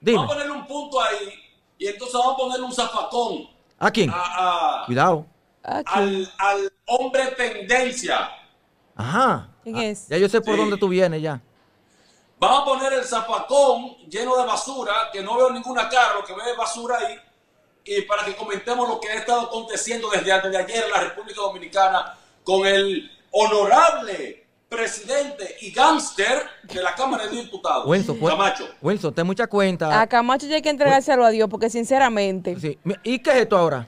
Dime. Vamos a ponerle un punto ahí y entonces vamos a ponerle un zafacón ¿A quién? a- a- Cuidado. al, al hombre tendencia. Ajá. ¿Quién Ah, es? Ya yo sé por Sí. dónde tú vienes ya. Vamos a poner el zapacón lleno de basura, que no veo ninguna cara, lo que veo basura ahí, y para que comentemos lo que ha estado aconteciendo desde antes de ayer en la República Dominicana con el honorable presidente y gángster de la Cámara de Diputados, Wilson, pues- Camacho. Wilson, ten mucha cuenta. A Camacho ya hay que entregárselo a Dios, porque sinceramente. Sí. ¿Y qué es esto ahora?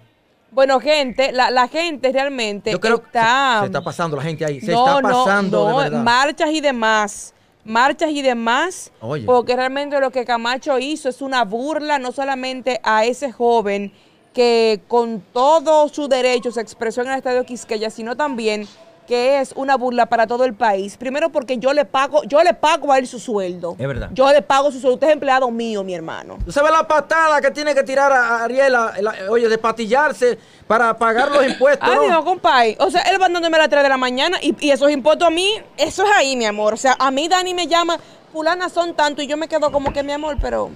Bueno, gente, la, la gente realmente Yo creo que está. se, se está pasando la gente ahí. Se no, está pasando no, no, de verdad. marchas y demás. Marchas y demás. Oye. Porque realmente lo que Camacho hizo es una burla no solamente a ese joven que con todo su derecho se expresó en el estadio Quisqueya, sino también que es una burla para todo el país. Primero porque yo le pago, yo le pago a él su sueldo. Es verdad. Yo le pago su sueldo. Usted es empleado mío, mi hermano. ¿Tú sabes la patada que tiene que tirar a Ariela? la- oye, de patillarse para pagar los impuestos. ¿no? Adiós, compadre. O sea, él va dándome a las 3 de la mañana y, y esos impuestos a mí, eso es ahí, mi amor. O sea, a mí Dani me llama, fulana son tanto y yo me quedo como que mi amor, pero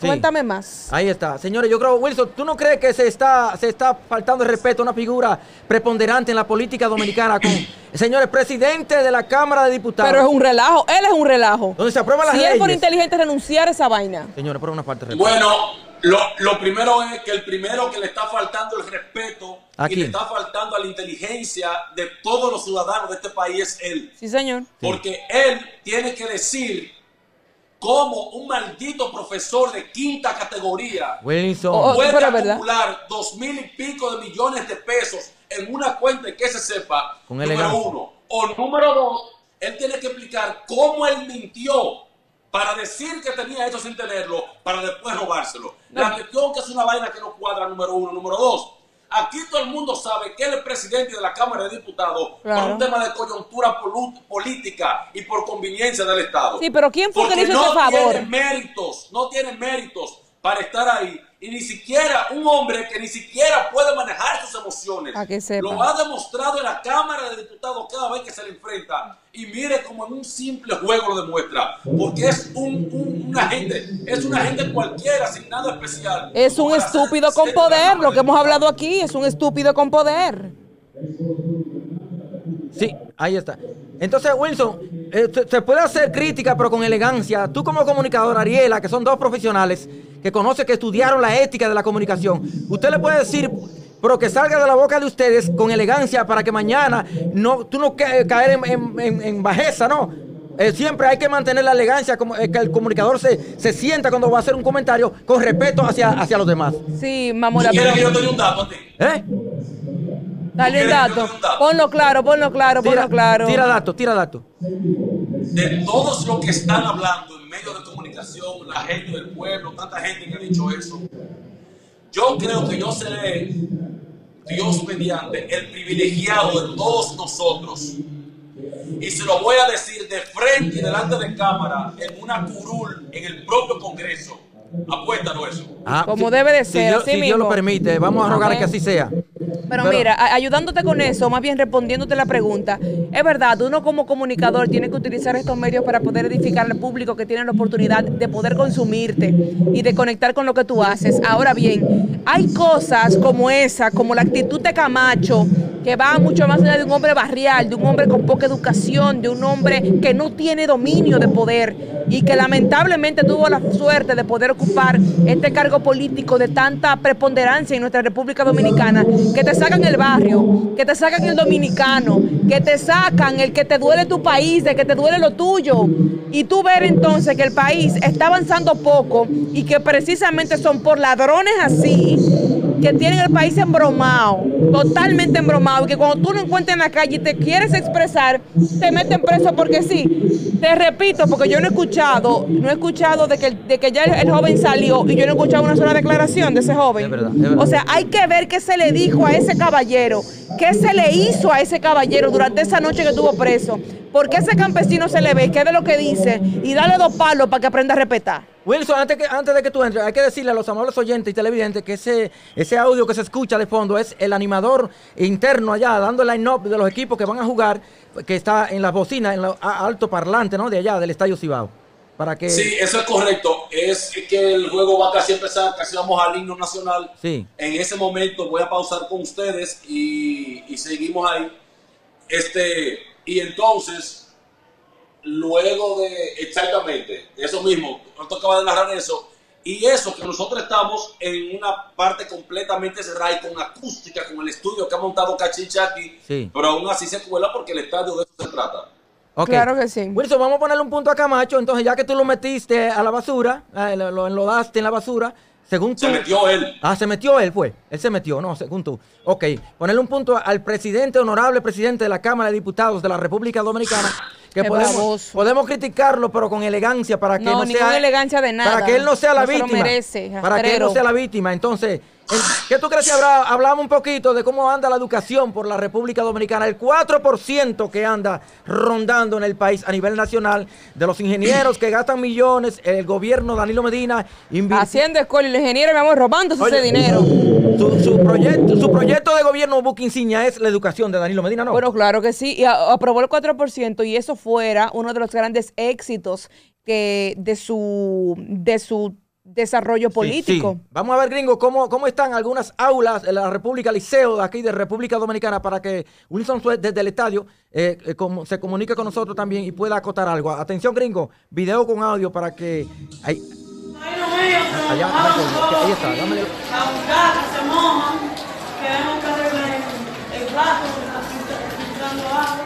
Sí. cuéntame más. Ahí está. Señores, yo creo, Wilson, ¿tú no crees que se está, se está faltando el respeto a una figura preponderante en la política dominicana con, señores, presidente de la Cámara de Diputados? Pero es un relajo, él es un relajo. Donde se aprueban las Si él fuera leyes. inteligente renunciar a esa vaina. Señores, por una parte de respeto. Bueno, lo, lo primero es que el primero que le está faltando el respeto ¿A y quién? le está faltando a la inteligencia de todos los ciudadanos de este país es él. Sí, señor. Porque él tiene que decir cómo un maldito profesor de quinta categoría Wilson. Oh, oh, puede pero es verdad. acumular dos mil y pico de millones de pesos en una cuenta que se sepa, Con número elegancia. uno. O número dos, él tiene que explicar cómo él mintió para decir que tenía eso sin tenerlo, para después robárselo. La cuestión que es una vaina que no cuadra, número uno. Número dos, aquí todo el mundo sabe que él es presidente de la Cámara de Diputados Claro. por un tema de coyuntura política y por conveniencia del Estado. Sí, pero ¿quién fue que hizo no ese favor? tiene méritos, no tiene méritos para estar ahí. Y ni siquiera un hombre que ni siquiera puede manejar sus emociones. Pa' que sepa. Lo ha demostrado en la Cámara de Diputados cada vez que se le enfrenta. Y mire como en un simple juego lo demuestra. Porque es un, un, un agente, es un agente cualquiera, sin nada especial. Es un estúpido con poder, lo que hemos hablado aquí, es un estúpido con poder. Sí, ahí está. Entonces, Wilson, eh, se- se puede hacer crítica, pero con elegancia. Tú como comunicador, Ariela, que son dos profesionales que conocen, que estudiaron la ética de la comunicación, usted le puede decir, pero que salga de la boca de ustedes con elegancia para que mañana no, tú no ca- caer en, en- en- en bajeza, ¿no? Eh, siempre hay que mantener la elegancia, como, eh, que el comunicador se, se sienta cuando va a hacer un comentario con respeto hacia, hacia los demás. Sí, ¿Tú mamora. quieres que yo te dé un dato a ti? ¿Eh? Dale el ¿Tú quieres que yo dato. Ponlo claro, ponlo claro, ponlo claro. tira dato, tira dato. de todos los que están hablando en medios de la gente del pueblo, tanta gente que ha dicho eso, yo creo que yo seré, Dios mediante, el privilegiado de todos nosotros. Y se lo voy a decir de frente y delante de cámara, en una curul, en el propio Congreso. Apuéstalo eso. Ah, Como si- debe de si ser, Dios- si Dios lo permite, vamos a rogar Amén. que así sea. Pero, mira, ayudándote con eso, más bien respondiéndote la pregunta, es verdad, uno como comunicador tiene que utilizar estos medios para poder edificar al público que tiene la oportunidad de poder consumirte y de conectar con lo que tú haces. Ahora bien, hay cosas como esa, como la actitud de Camacho, que va mucho más allá de un hombre barrial, de un hombre con poca educación, de un hombre que no tiene dominio de poder y que lamentablemente tuvo la suerte de poder ocupar este cargo político de tanta preponderancia en nuestra República Dominicana, que te sacan el barrio, que te sacan el dominicano, que te sacan el que te duele tu país, de que te duele lo tuyo. Y tú ver entonces que el país está avanzando poco y que precisamente son por ladrones así que tienen el país embromado, totalmente embromado, y que cuando tú lo encuentras en la calle y te quieres expresar, te meten preso porque sí. Te repito, porque yo no he escuchado, no he escuchado de que, de que ya el, el joven salió y yo no he escuchado una sola declaración de ese joven. Es verdad, es verdad. O sea, hay que ver qué se le dijo a ese caballero, qué se le hizo a ese caballero durante esa noche que estuvo preso. Porque ese campesino se le ve, qué de lo que dice, y dale dos palos para que aprenda a respetar. Wilson, antes, que, antes de que tú entres, hay que decirle a los amables oyentes y televidentes que ese, ese audio que se escucha de fondo es el animador interno allá, dando el line-up de los equipos que van a jugar, que está en las bocinas, en los alto parlante, ¿no? De allá, del Estadio Cibao. Para que... Sí, eso es correcto. Es que el juego va casi a empezar, casi vamos al himno nacional. Sí. En ese momento voy a pausar con ustedes y, y seguimos ahí. Este, y entonces, luego de, exactamente, eso mismo, nosotros acaba de narrar eso, y eso que nosotros estamos en una parte completamente cerrada y con acústica, con el estudio que ha montado Cachicha aquí, Sí. pero aún así se cuela porque el estadio de eso se trata. Ok. Claro que sí. Wilson, vamos a ponerle un punto a Camacho. Entonces, ya que tú lo metiste a la basura, eh, lo, lo enlodaste en la basura, según tú. Se metió él. Ah, se metió él, fue. Él se metió, no, según tú. Ok, ponerle un punto al presidente, honorable presidente de la Cámara de Diputados de la República Dominicana. Que Qué podemos, podemos criticarlo, pero con elegancia para que No, no, sea. elegancia de nada. Para que él no sea la No se lo víctima. merece, para que él no sea la víctima. Entonces, en- ¿qué tú crees que habrá? Hablamos un poquito de cómo anda la educación por la República Dominicana. El 4% que anda rondando en el país a nivel nacional, de los ingenieros que gastan millones, el gobierno Danilo Medina invirtió. Haciendo escuela y los ingenieros, mi amor, robándose Oye, ese dinero. Su, su proyecto, su proyecto de gobierno buque insignia es la educación de Danilo Medina, ¿no? Bueno, claro que sí. Y aprobó el 4% y eso fuera uno de los grandes éxitos que de su de su desarrollo Sí, político. sí. Vamos a ver, gringo, cómo, cómo están algunas aulas de la República Liceo de aquí de República Dominicana para que Wilson Suez desde el estadio eh, eh, como- se comunique con nosotros también y pueda acotar algo. Atención, gringo, video con audio para que... Ahí, Allá, ahí está, dámele. Que arreglen el plato, que está filtra- filtrando agua.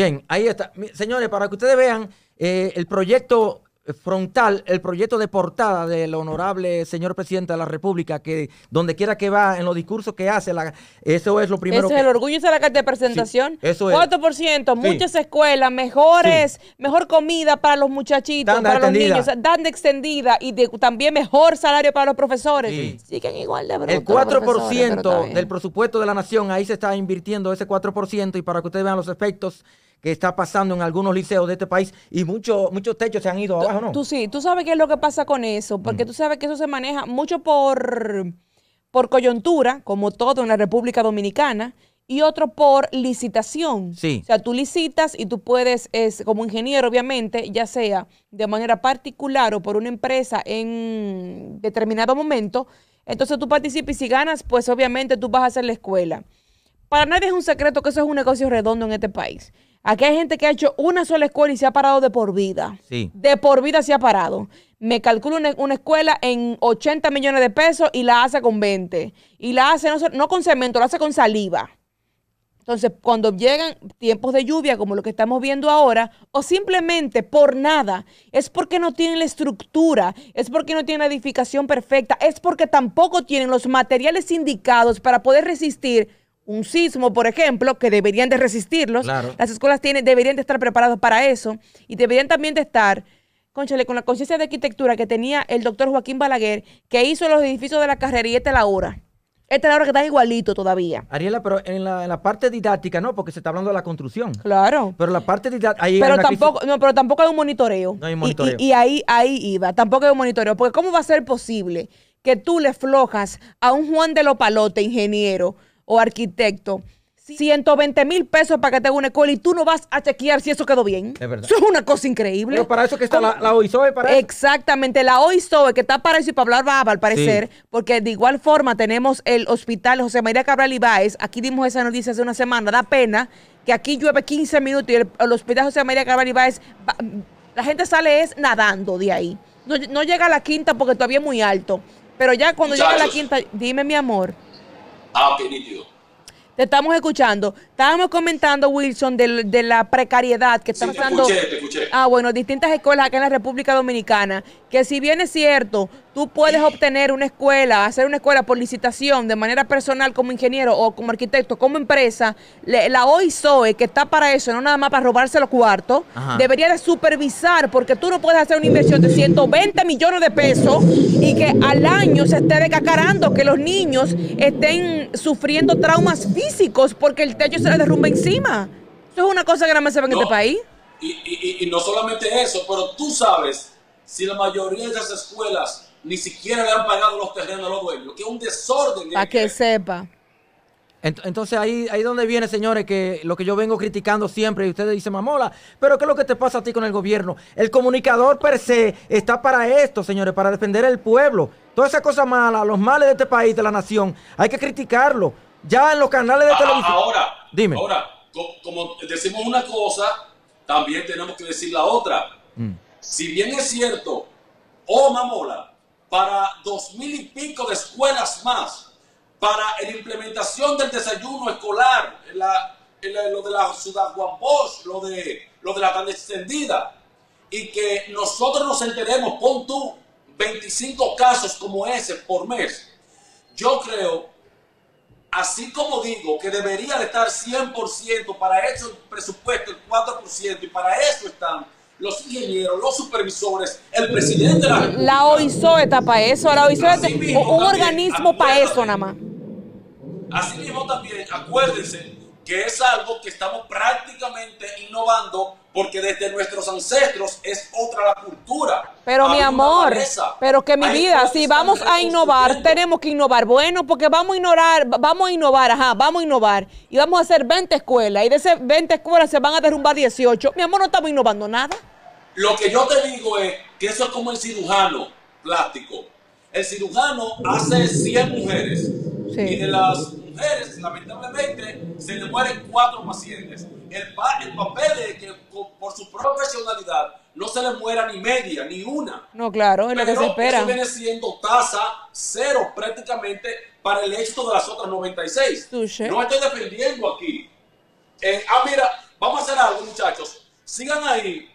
Bien, ahí está. Señores, para que ustedes vean eh, el proyecto frontal, el proyecto de portada del honorable señor presidente de la República, que donde quiera que va, en los discursos que hace, la- eso es lo primero que... el orgullo, es la carta de presentación. Sí, eso es. 4%, Sí. muchas escuelas, mejores, mejor comida para los muchachitos, Tanda para extendida. los niños, dan extendida y de- también mejor salario para los profesores. Sí. Siguen igual de El pero está 4% bien. del presupuesto de la nación, ahí se está invirtiendo ese 4% y para que ustedes vean los efectos que está pasando en algunos liceos de este país y muchos muchos techos se han ido abajo, ¿no? Tú sí, tú sabes qué es lo que pasa con eso, Mm. porque tú sabes que eso se maneja mucho por, por coyuntura, como todo en la República Dominicana, y otro por licitación. Sí. O sea, tú licitas y tú puedes, es, como ingeniero, obviamente, ya sea de manera particular o por una empresa en determinado momento, entonces tú participas y si ganas, pues obviamente tú vas a hacer la escuela. Para nadie es un secreto que eso es un negocio redondo en este país. Aquí hay gente que ha hecho una sola escuela y se ha parado de por vida. Sí. De por vida se ha parado. Me calculo una, una escuela en 80 millones de pesos y la hace con 20. Y la hace no, no con cemento, la hace con saliva. Entonces, cuando llegan tiempos de lluvia como lo que estamos viendo ahora, o simplemente por nada, es porque no tienen la estructura, es porque no tienen la edificación perfecta, es porque tampoco tienen los materiales indicados para poder resistir un sismo, por ejemplo, que deberían de resistirlos. Claro. Las escuelas tienen, deberían de estar preparadas para eso y deberían también de estar, conchale, con la conciencia de arquitectura que tenía el doctor Joaquín Balaguer, que hizo los edificios de la carrera y esta es la hora. Esta es la hora que están igualito todavía. Ariela, pero en la, en la parte didáctica, no, porque se está hablando de la construcción. Claro. Pero la parte didáctica, Pero tampoco, no, pero tampoco hay un monitoreo. No hay monitoreo. Y, y ahí, ahí iba, tampoco hay un monitoreo. Porque ¿cómo va a ser posible que tú le flojas a un Juan de Lopalote, ingeniero o arquitecto, 120 mil pesos para que te haga una escuela y tú no vas a chequear si eso quedó bien? Es verdad. Eso es una cosa increíble. Pero para eso que está la, la OISOE, para eso. Exactamente, la OISOE, que está para eso y para hablar baba, al parecer, porque de igual forma tenemos el hospital José María Cabral Ibáez, aquí dimos esa noticia hace una semana, da pena que aquí llueve 15 minutos y el, el hospital José María Cabral Ibáez, va- la gente sale es nadando de ahí. No, no llega a la quinta porque todavía es muy alto, pero ya cuando llega a la quinta, dime mi amor. Ah, ok, nítido. Te estamos escuchando. Estábamos comentando, Wilson, del- de, la precariedad que está Sí, te pasando. escuché, te escuché. Ah, bueno, distintas escuelas acá en la República Dominicana que si bien es cierto, tú puedes obtener una escuela, hacer una escuela por licitación de manera personal como ingeniero o como arquitecto, como empresa, la OISOE, que está para eso, no nada más para robarse los cuartos, Ajá. debería de supervisar, porque tú no puedes hacer una inversión de 120 millones de pesos y que al año se esté decacarando, que los niños estén sufriendo traumas físicos porque el techo se les derrumba encima. Eso es una cosa que nada más se ve en No. este país. Y, y- y- y no solamente eso, pero tú sabes si la mayoría de esas escuelas ni siquiera le han pagado los terrenos a los dueños, que es un desorden. Para que sepa. Ent- Entonces ahí ahí donde viene, señores, que lo que yo vengo criticando siempre y ustedes dicen, mamola, pero ¿qué es lo que te pasa a ti con el gobierno? El comunicador per se está para esto, señores, para defender el pueblo. Todas esas cosas malas, los males de este país, de la nación, hay que criticarlo. Ya en los canales de A- a- televisión. Ahora, Dime. ahora, co- como decimos una cosa, también tenemos que decir la otra. Mm. Si bien es cierto, oh mamola, para dos mil y pico de escuelas más, para la implementación del desayuno escolar, la- la- lo de la ciudad Bosch, lo de, lo de la tan extendida, y que nosotros nos enteremos, pon tú 25 casos como ese por mes, yo creo así como digo que debería de estar 100% para eso el presupuesto, el 4%, y para eso están los ingenieros, los supervisores, el presidente de la República. La OISOE está para eso. La OISOE Así es mismo un también, organismo para eso nada más. Asimismo también, acuérdense que es algo que estamos prácticamente innovando porque desde nuestros ancestros es otra la cultura. Pero Hay mi amor, pero que mi Hay vida, si vamos a innovar, tenemos que innovar. Bueno, porque vamos a ignorar, vamos a innovar, ajá, vamos a innovar. Y vamos a hacer 20 escuelas. Y de esas 20 escuelas se van a derrumbar 18. Mi amor, no estamos innovando nada. Lo que yo te digo es que eso es como el cirujano plástico. El cirujano hace 100 mujeres Sí. y de las mujeres, lamentablemente, se le mueren cuatro pacientes. El, pa- el papel es que por su profesionalidad no se le muera ni media, ni una. No, claro, es lo que se espera. Eso viene siendo tasa cero prácticamente para el éxito de las otras 96. Touché. No estoy defendiendo aquí. Eh, ah, mira, vamos a hacer algo, muchachos. Sigan ahí.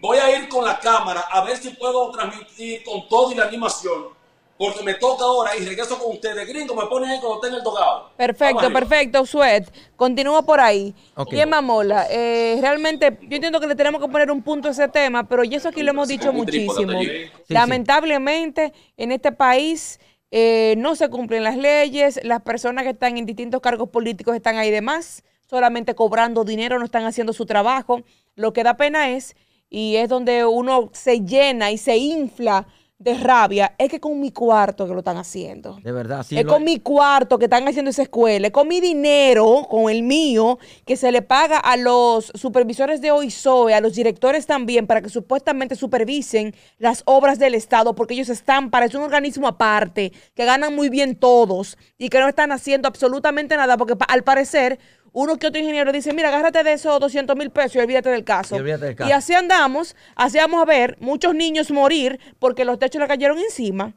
Voy a ir con la cámara a ver si puedo transmitir con todo y la animación. Porque me toca ahora y regreso con ustedes. Gringo, me ponen ahí cuando tenga el tocado. Perfecto, perfecto, Suet. Continúa por ahí. Ok. Bien, Mamola, eh, realmente yo entiendo que le tenemos que poner un punto a ese tema, pero y eso aquí lo hemos dicho muchísimo. sí. Lamentablemente, en este país eh, no se cumplen las leyes, las personas que están en distintos cargos políticos están ahí de más, solamente cobrando dinero, no están haciendo su trabajo. Lo que da pena es, y es donde uno se llena y se infla de rabia, es que con mi cuarto que lo están haciendo. De verdad, sí. es lo- con mi cuarto que están haciendo esa escuela, es con mi dinero, con el mío, que se le paga a los supervisores de OISOE, a los directores también, para que supuestamente supervisen las obras del Estado, porque ellos están para, es un organismo aparte, que ganan muy bien todos y que no están haciendo absolutamente nada, porque al parecer uno que otro ingeniero dice, mira, agárrate de esos 200 mil pesos y olvídate del caso. Y olvídate del caso. Y así andamos, así vamos a ver muchos niños morir porque los techos le cayeron encima.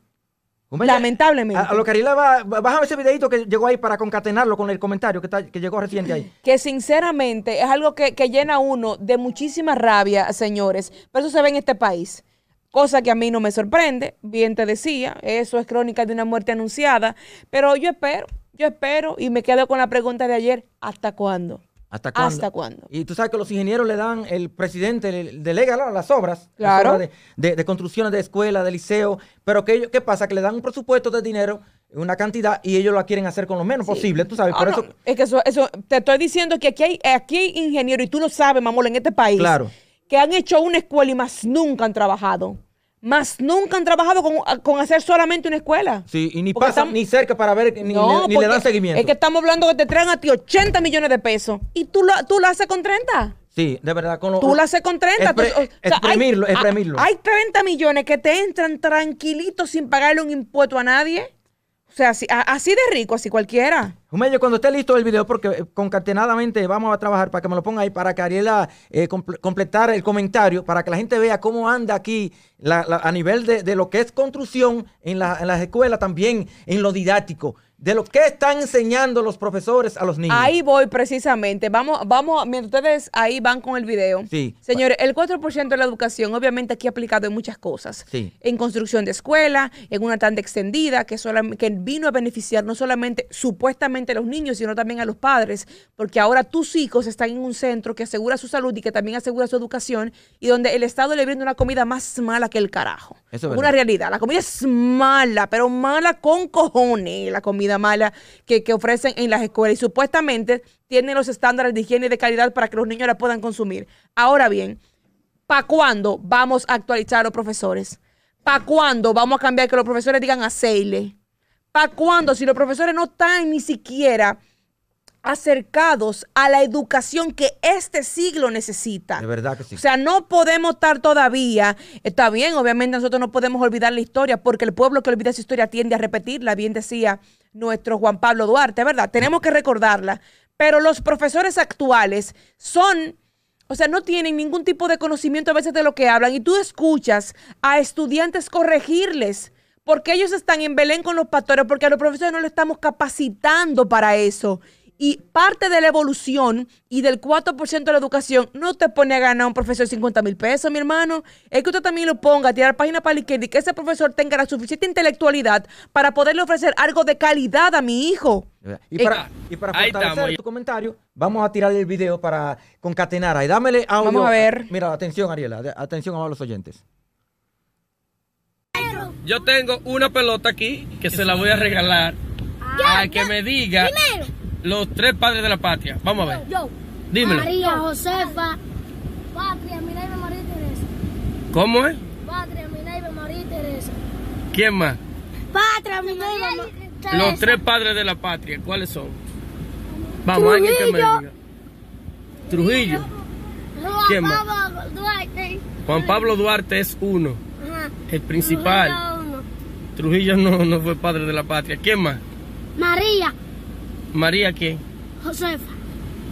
Lamentablemente. A, a lo que Ariela va, va- bájame ese videito que llegó ahí para concatenarlo con el comentario que, está, que llegó reciente ahí. que sinceramente es algo que, que llena a uno de muchísima rabia, señores. Pero eso se ve en este país. Cosa que a mí no me sorprende, bien te decía, eso es crónica de una muerte anunciada. Pero yo espero, yo espero y me quedo con la pregunta de ayer, ¿hasta cuándo? ¿Hasta cuándo? ¿Hasta cuándo? Y tú sabes que los ingenieros le dan, el presidente le- delega la- las obras, las Claro. obras de, de- de construcciones de escuelas, de liceo, pero ellos- ¿qué pasa? Que le dan un presupuesto de dinero, una cantidad, y ellos la quieren hacer con lo menos posible, tú sabes, No, por no, eso... es que eso, eso, te estoy diciendo que aquí hay, aquí hay ingenieros, y tú lo sabes, mamón, en este país, Claro. que han hecho una escuela y más nunca han trabajado. Más nunca han trabajado con, con hacer solamente una escuela. Sí, y ni Porque pasan estamos- ni cerca para ver, ni, No, ni- ni le dan seguimiento. Es que estamos hablando que te traen a ti 80 millones de pesos y tú lo, tú lo haces con 30. Sí, de verdad, con lo- Tú lo haces con 30. Expre- Tú- o sea, hay- exprimirlo, hay, exprimirlo. Hay 30 millones que te entran tranquilitos sin pagarle un impuesto a nadie. O sea, así, a- así de rico, así cualquiera. Jumello, cuando esté listo el video, porque eh, concatenadamente vamos a trabajar para que me lo ponga ahí, para que Ariela eh, comple- completar el comentario, para que la gente vea cómo anda aquí la- la- a nivel de, de lo que es construcción en, en las escuelas, también en lo didáctico. De lo que están enseñando los profesores a los niños. Ahí voy precisamente. Vamos, vamos, mientras ustedes ahí van con el video. Sí. Señores, el 4% de la educación, obviamente aquí aplicado en muchas cosas. Sí. En construcción de escuela, en una tanda extendida, que, que vino a beneficiar no solamente supuestamente a los niños, sino también a los padres, porque ahora tus hijos están en un centro que asegura su salud y que también asegura su educación, y donde el Estado le brinda una comida más mala que el carajo. Eso es una verdad. realidad. La comida es mala, pero mala con cojones, la comida mala que, que ofrecen en las escuelas. Y supuestamente tienen los estándares de higiene y de calidad para que los niños la puedan consumir. Ahora bien, ¿para cuándo vamos a actualizar a los profesores? ¿Para cuándo vamos a cambiar que los profesores digan a Seile? ¿Para cuándo? Si los profesores no están ni siquiera acercados a la educación que este siglo necesita. De verdad que sí. O sea, no podemos estar todavía, está bien, obviamente nosotros no podemos olvidar la historia, porque el pueblo que olvida su historia tiende a repetirla, bien decía nuestro Juan Pablo Duarte, ¿verdad? Tenemos que recordarla, pero los profesores actuales son... O sea, no tienen ningún tipo de conocimiento a veces de lo que hablan y tú escuchas a estudiantes corregirles porque ellos están en Belén con los pastores, porque a los profesores no le estamos capacitando para eso. Y parte de la evolución y del 4% de la educación no te pone a ganar un profesor 50 mil pesos, mi hermano. Es que usted también lo ponga, a tirar página para la izquierda y que ese profesor tenga la suficiente intelectualidad para poderle ofrecer algo de calidad a mi hijo. Y para, y para fortalecer tu comentario, vamos a tirar el video para concatenar ahí. Dámele audio. Vamos a ver. Mira, atención, Ariela. Atención a los oyentes. Yo tengo una pelota aquí que se la voy a regalar a que me diga Primero, los tres padres de la patria. Vamos a ver. yo. Dímelo. María Josefa. Patria, Minerva, María Teresa. ¿Cómo es? Patria, Minerva, María Teresa. ¿Quién más? Patria, Minerva, María Teresa. Los tres padres de la patria. ¿Cuáles son? Vamos, alguien que me diga. Trujillo. Juan ¿Quién más? Pablo Duarte. Juan Pablo Duarte es uno. Ajá. El principal. Trujillo uno. Trujillo no, no fue padre de la patria. ¿Quién más? María María quién? Josefa.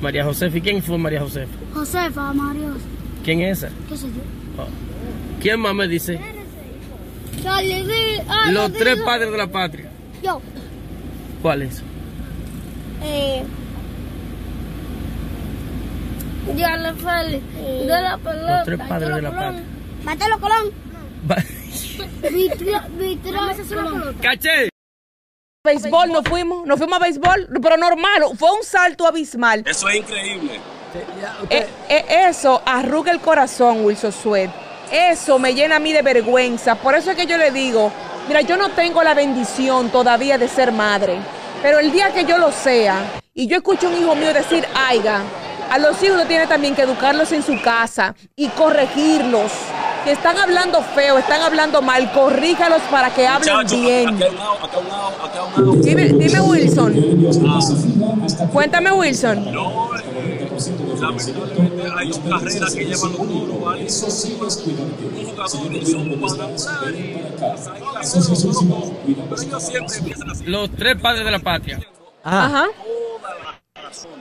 María Josefa. ¿Y quién fue María Josefa? Josefa, María Josefa. ¿Quién es esa? ¿Qué sé yo? Oh. ¿Quién más me dice? Ah, Los yo tres padres de la patria. Yo. ¿Cuáles? Eh. Diana Félix. De la pelota. Los tres padres de la patria. Matelo Colón. Va- Vitrio. Vitrio. ¡Caché! Béisbol, nos fuimos, nos fuimos a béisbol, pero normal, fue un salto abismal. Eso es increíble. Eh, eh, eso arruga el corazón, Wilson Sweat. Eso me llena a mí de vergüenza. Por eso es que yo le digo, mira, yo no tengo la bendición todavía de ser madre. Pero el día que yo lo sea y yo escucho a un hijo mío decir, aiga, a los hijos uno tiene también que educarlos en su casa y corregirlos. Si están hablando feo, están hablando mal, corríjalos para que hablen Muchachos, bien. Acá acá acá. Dime, dime Wilson. Cuéntame Wilson. No, eh, lamentablemente hay dos carreras que llevan los duros, ¿vale? Que. Los tres padres de la patria. Ajá. Toda la razón.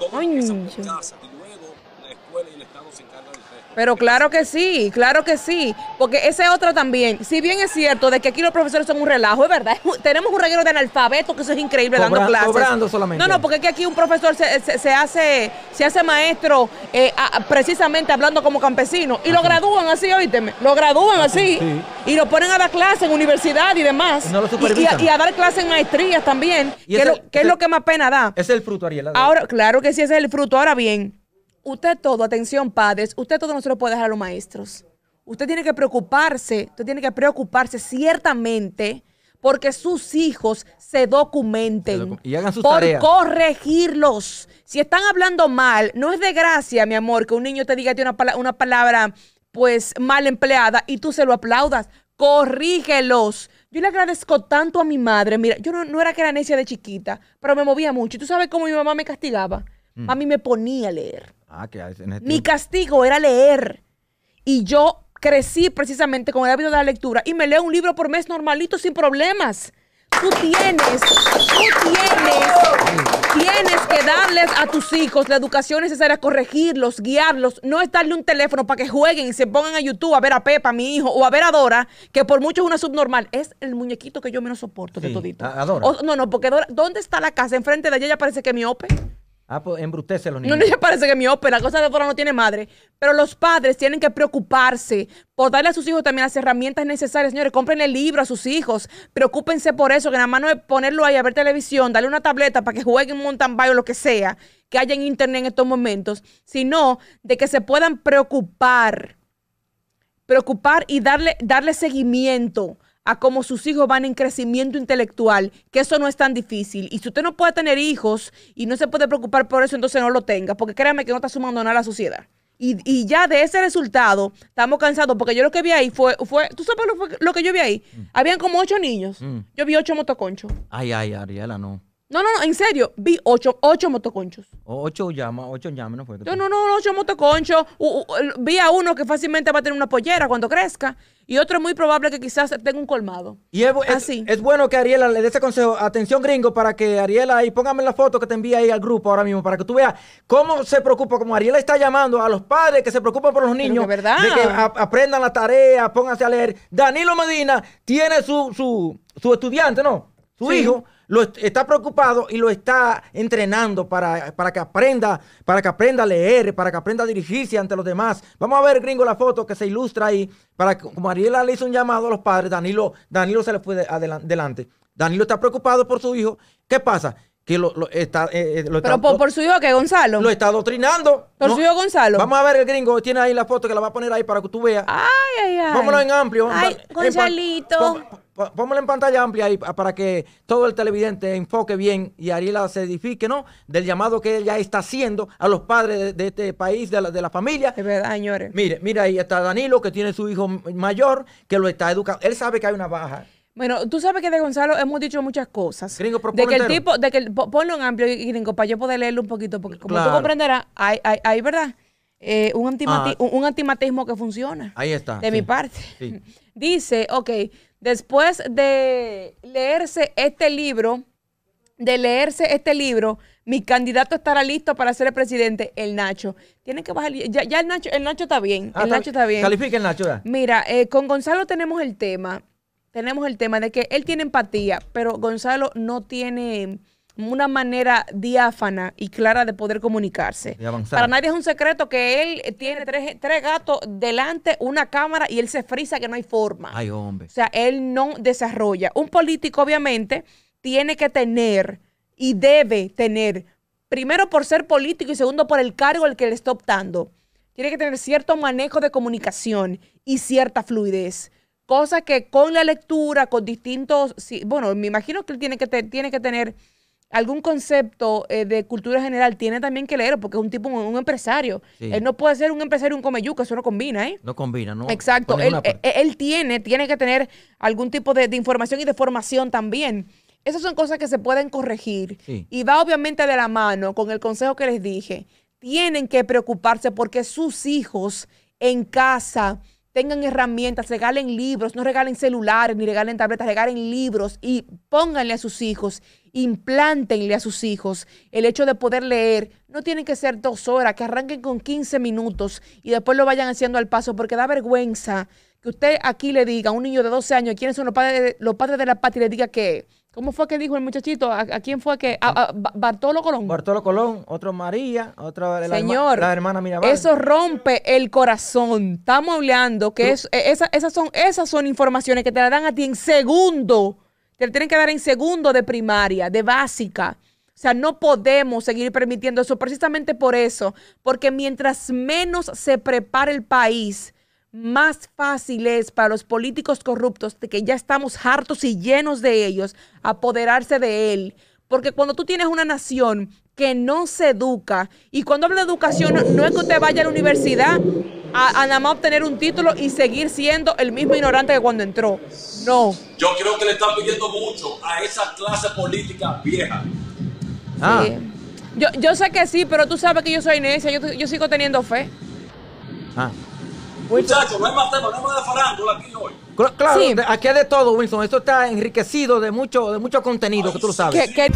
Todo Ay, empieza por yo- casa y luego la escuela y el Estado se encargan del resto. Pero claro que sí, claro que sí. Porque esa es otra también. Si bien es cierto de que aquí los profesores son un relajo, es verdad. Tenemos un reguero de analfabetos que eso es increíble Cobra- dando clases. cobrando solamente. No, no, porque es que aquí un profesor se, se- se hace, se hace maestro eh, a- precisamente hablando como campesino. Y lo gradúan así, oíteme. Lo gradúan así. sí. Y lo ponen a dar clases en universidad y demás. Y no lo y, supervisan. y a, y a dar clases en maestrías también. Que es ese- lo, que es ese- lo que más pena da. Ese es el fruto, Ariela. Ahora, claro que sí, ese es el fruto. Ahora bien, usted todo, atención padres, usted todo no se lo puede dejar a los maestros. Usted tiene que preocuparse, usted tiene que preocuparse ciertamente porque sus hijos se documenten. Y hagan sus por tareas. corregirlos. Si están hablando mal, no es de gracia, mi amor, que un niño te diga una, pala- una palabra pues mal empleada y tú se lo aplaudas. Corrígelos. Yo le agradezco tanto a mi madre. Mira, yo no, no era que era necia de chiquita, pero me movía mucho. ¿Y tú sabes cómo mi mamá me castigaba? Mm. A mí me ponía a leer. Ah, que Mi castigo era leer. Y yo crecí precisamente con el hábito de la lectura y me leo un libro por mes normalito sin problemas. tú tienes, tú tienes, tienes que darles a tus hijos la educación necesaria, corregirlos, guiarlos. No es darle un teléfono para que jueguen y se pongan a YouTube a ver a Pepa, mi hijo, o a ver a Dora, que por mucho es una subnormal. Es el muñequito que yo menos soporto de Sí, todito. a- a Dora. O- no, no, porque Dora, ¿dónde está la casa? Enfrente de ella, ella parece que es miope. Ah, pues embrutece a los No, niños. no, ella parece que es miope, la cosa de Dora no tiene madre. Pero los padres tienen que preocuparse por darle a sus hijos también las herramientas necesarias. Señores, compren el libro a sus hijos. Preocúpense por eso, que nada más no es ponerlo ahí a ver televisión, darle una tableta para que jueguen mountain bike o lo que sea que haya en internet en estos momentos, sino de que se puedan preocupar preocupar y darle, darle seguimiento a cómo sus hijos van en crecimiento intelectual, que eso no es tan difícil. Y si usted no puede tener hijos y no se puede preocupar por eso, entonces no lo tenga, porque créame que no está sumando nada a la sociedad. Y, y ya de ese resultado estamos cansados, porque yo lo que vi ahí fue, fue ¿tú sabes lo, lo que yo vi ahí? Habían como ocho niños. Mm. Yo vi ocho motoconchos. Ay, ay, Ariela, no. No, no, no, en serio, vi ocho, ocho motoconchos. O- Ocho llamas, ocho llamas, ¿no fue? No, no, no, ocho motoconchos. U- u- vi a uno que fácilmente va a tener una pollera cuando crezca. Y otro es muy probable que quizás tenga un colmado. Y es, bu- es- Así. es bueno que Ariela le dé ese consejo. Atención, gringo, para que Ariela ahí, póngame la foto que te envía ahí al grupo ahora mismo, para que tú veas cómo se preocupa, como Ariela está llamando a los padres que se preocupan por los niños. que verdad. De que a- aprendan la tarea, pónganse a leer. Danilo Medina tiene su, su, su estudiante, ¿no? Su Sí. hijo lo est- está preocupado y lo está entrenando para, para que aprenda, para que aprenda a leer, para que aprenda a dirigirse ante los demás. Vamos a ver, gringo, la foto que se ilustra ahí, para que, como Ariela le hizo un llamado a los padres, Danilo, Danilo se le fue de- adelan- delante. Danilo está preocupado por su hijo. ¿Qué pasa? Que lo, lo está, eh, eh, lo Pero está- por, por su hijo que Gonzalo. lo está adoctrinando. Por su hijo Gonzalo. Vamos a ver el gringo, tiene ahí la foto que la va a poner ahí para que tú veas. Ay, ay, ay. Póngalo en amplio. Ay, en Gonzalito. Póngalo en pantalla amplia ahí pa- para que todo el televidente enfoque bien y Ariela se edifique, ¿no? Del llamado que ella está haciendo a los padres de, de este país, de la, de la familia. Es verdad, señores. Mire, mira ahí está Danilo, que tiene su hijo mayor, que lo está educando. Él sabe que hay una baja. Bueno, tú sabes que de Gonzalo hemos dicho muchas cosas. Gringo, de que el tipo, de que el, po- ponlo en amplio, gringo, para yo poder leerlo un poquito, porque como Claro. tú comprenderás, hay, hay, hay ¿verdad? Eh, un, antimati- Ah. un, un antimatismo que funciona. Ahí está. de sí. mi parte. Sí. Dice, ok, después de leerse este libro, de leerse este libro, mi candidato estará listo para ser el presidente, el Nacho. Tienen que bajar, ya, ya el Nacho, el Nacho está bien, Ah, el Nacho está bien. Califica el Nacho, ya. Mira, eh, con Gonzalo tenemos el tema, tenemos el tema de que él tiene empatía, pero Gonzalo no tiene una manera diáfana y clara de poder comunicarse. De. Para nadie es un secreto que él tiene tres, tres gatos delante, una cámara y él se frisa que no hay forma. Ay, hombre. O sea, él no desarrolla. Un político, obviamente, tiene que tener y debe tener, primero por ser político y segundo por el cargo al que le está optando, tiene que tener cierto manejo de comunicación y cierta fluidez. Cosa que con la lectura, con distintos, bueno, me imagino que él tiene que, te- tiene que tener algún concepto eh, de cultura general, tiene también que leer, porque es un tipo, un, un empresario. Sí. Él no puede ser un empresario y un comeyuca, eso no combina, ¿eh? No combina, ¿no? Exacto, él, parte. él- él tiene, tiene que tener algún tipo de, de información y de formación también. Esas son cosas que se pueden corregir. Sí. Y va obviamente de la mano con el consejo que les dije. Tienen que preocuparse porque sus hijos en casa tengan herramientas, regalen libros, no regalen celulares ni regalen tabletas, regalen libros y pónganle a sus hijos, implántenle a sus hijos el hecho de poder leer. No tienen que ser dos horas, que arranquen con 15 minutos y después lo vayan haciendo al paso, porque da vergüenza que usted aquí le diga a un niño de 12 años quiénes son los padres de, los padres de la patria y le diga que, ¿cómo fue que dijo el muchachito? ¿A, a quién fue que? A, a Ba- Bartolo Colón. Bartolo Colón, otro María, otra la, herma- Señor, la hermana Mirabal. eso rompe el corazón. Estamos hablando que es, esa- esas, son, esas son informaciones que te la dan a ti en segundo. Te la tienen que dar en segundo de primaria, de básica. O sea, no podemos seguir permitiendo eso precisamente por eso. Porque mientras menos se prepare el país, más fácil es para los políticos corruptos, de que ya estamos hartos y llenos de ellos, apoderarse de él. Porque cuando tú tienes una nación que no se educa, y cuando hablo de educación, no, es que usted vaya a la universidad a, a nada más obtener un título y seguir siendo el mismo ignorante que cuando entró. No. Yo creo que le están pidiendo mucho a esa clase política vieja. Ah, Sí. Yo, yo sé que sí, pero tú sabes que yo soy necia, yo, yo sigo teniendo fe. ah. Muchachos, no hay más temas, no hemos de farándula aquí hoy. Claro, sí. aquí hay de todo, Winston. Esto está enriquecido de mucho, de mucho contenido, Ay, que tú lo sabes. ¿Qué, qué?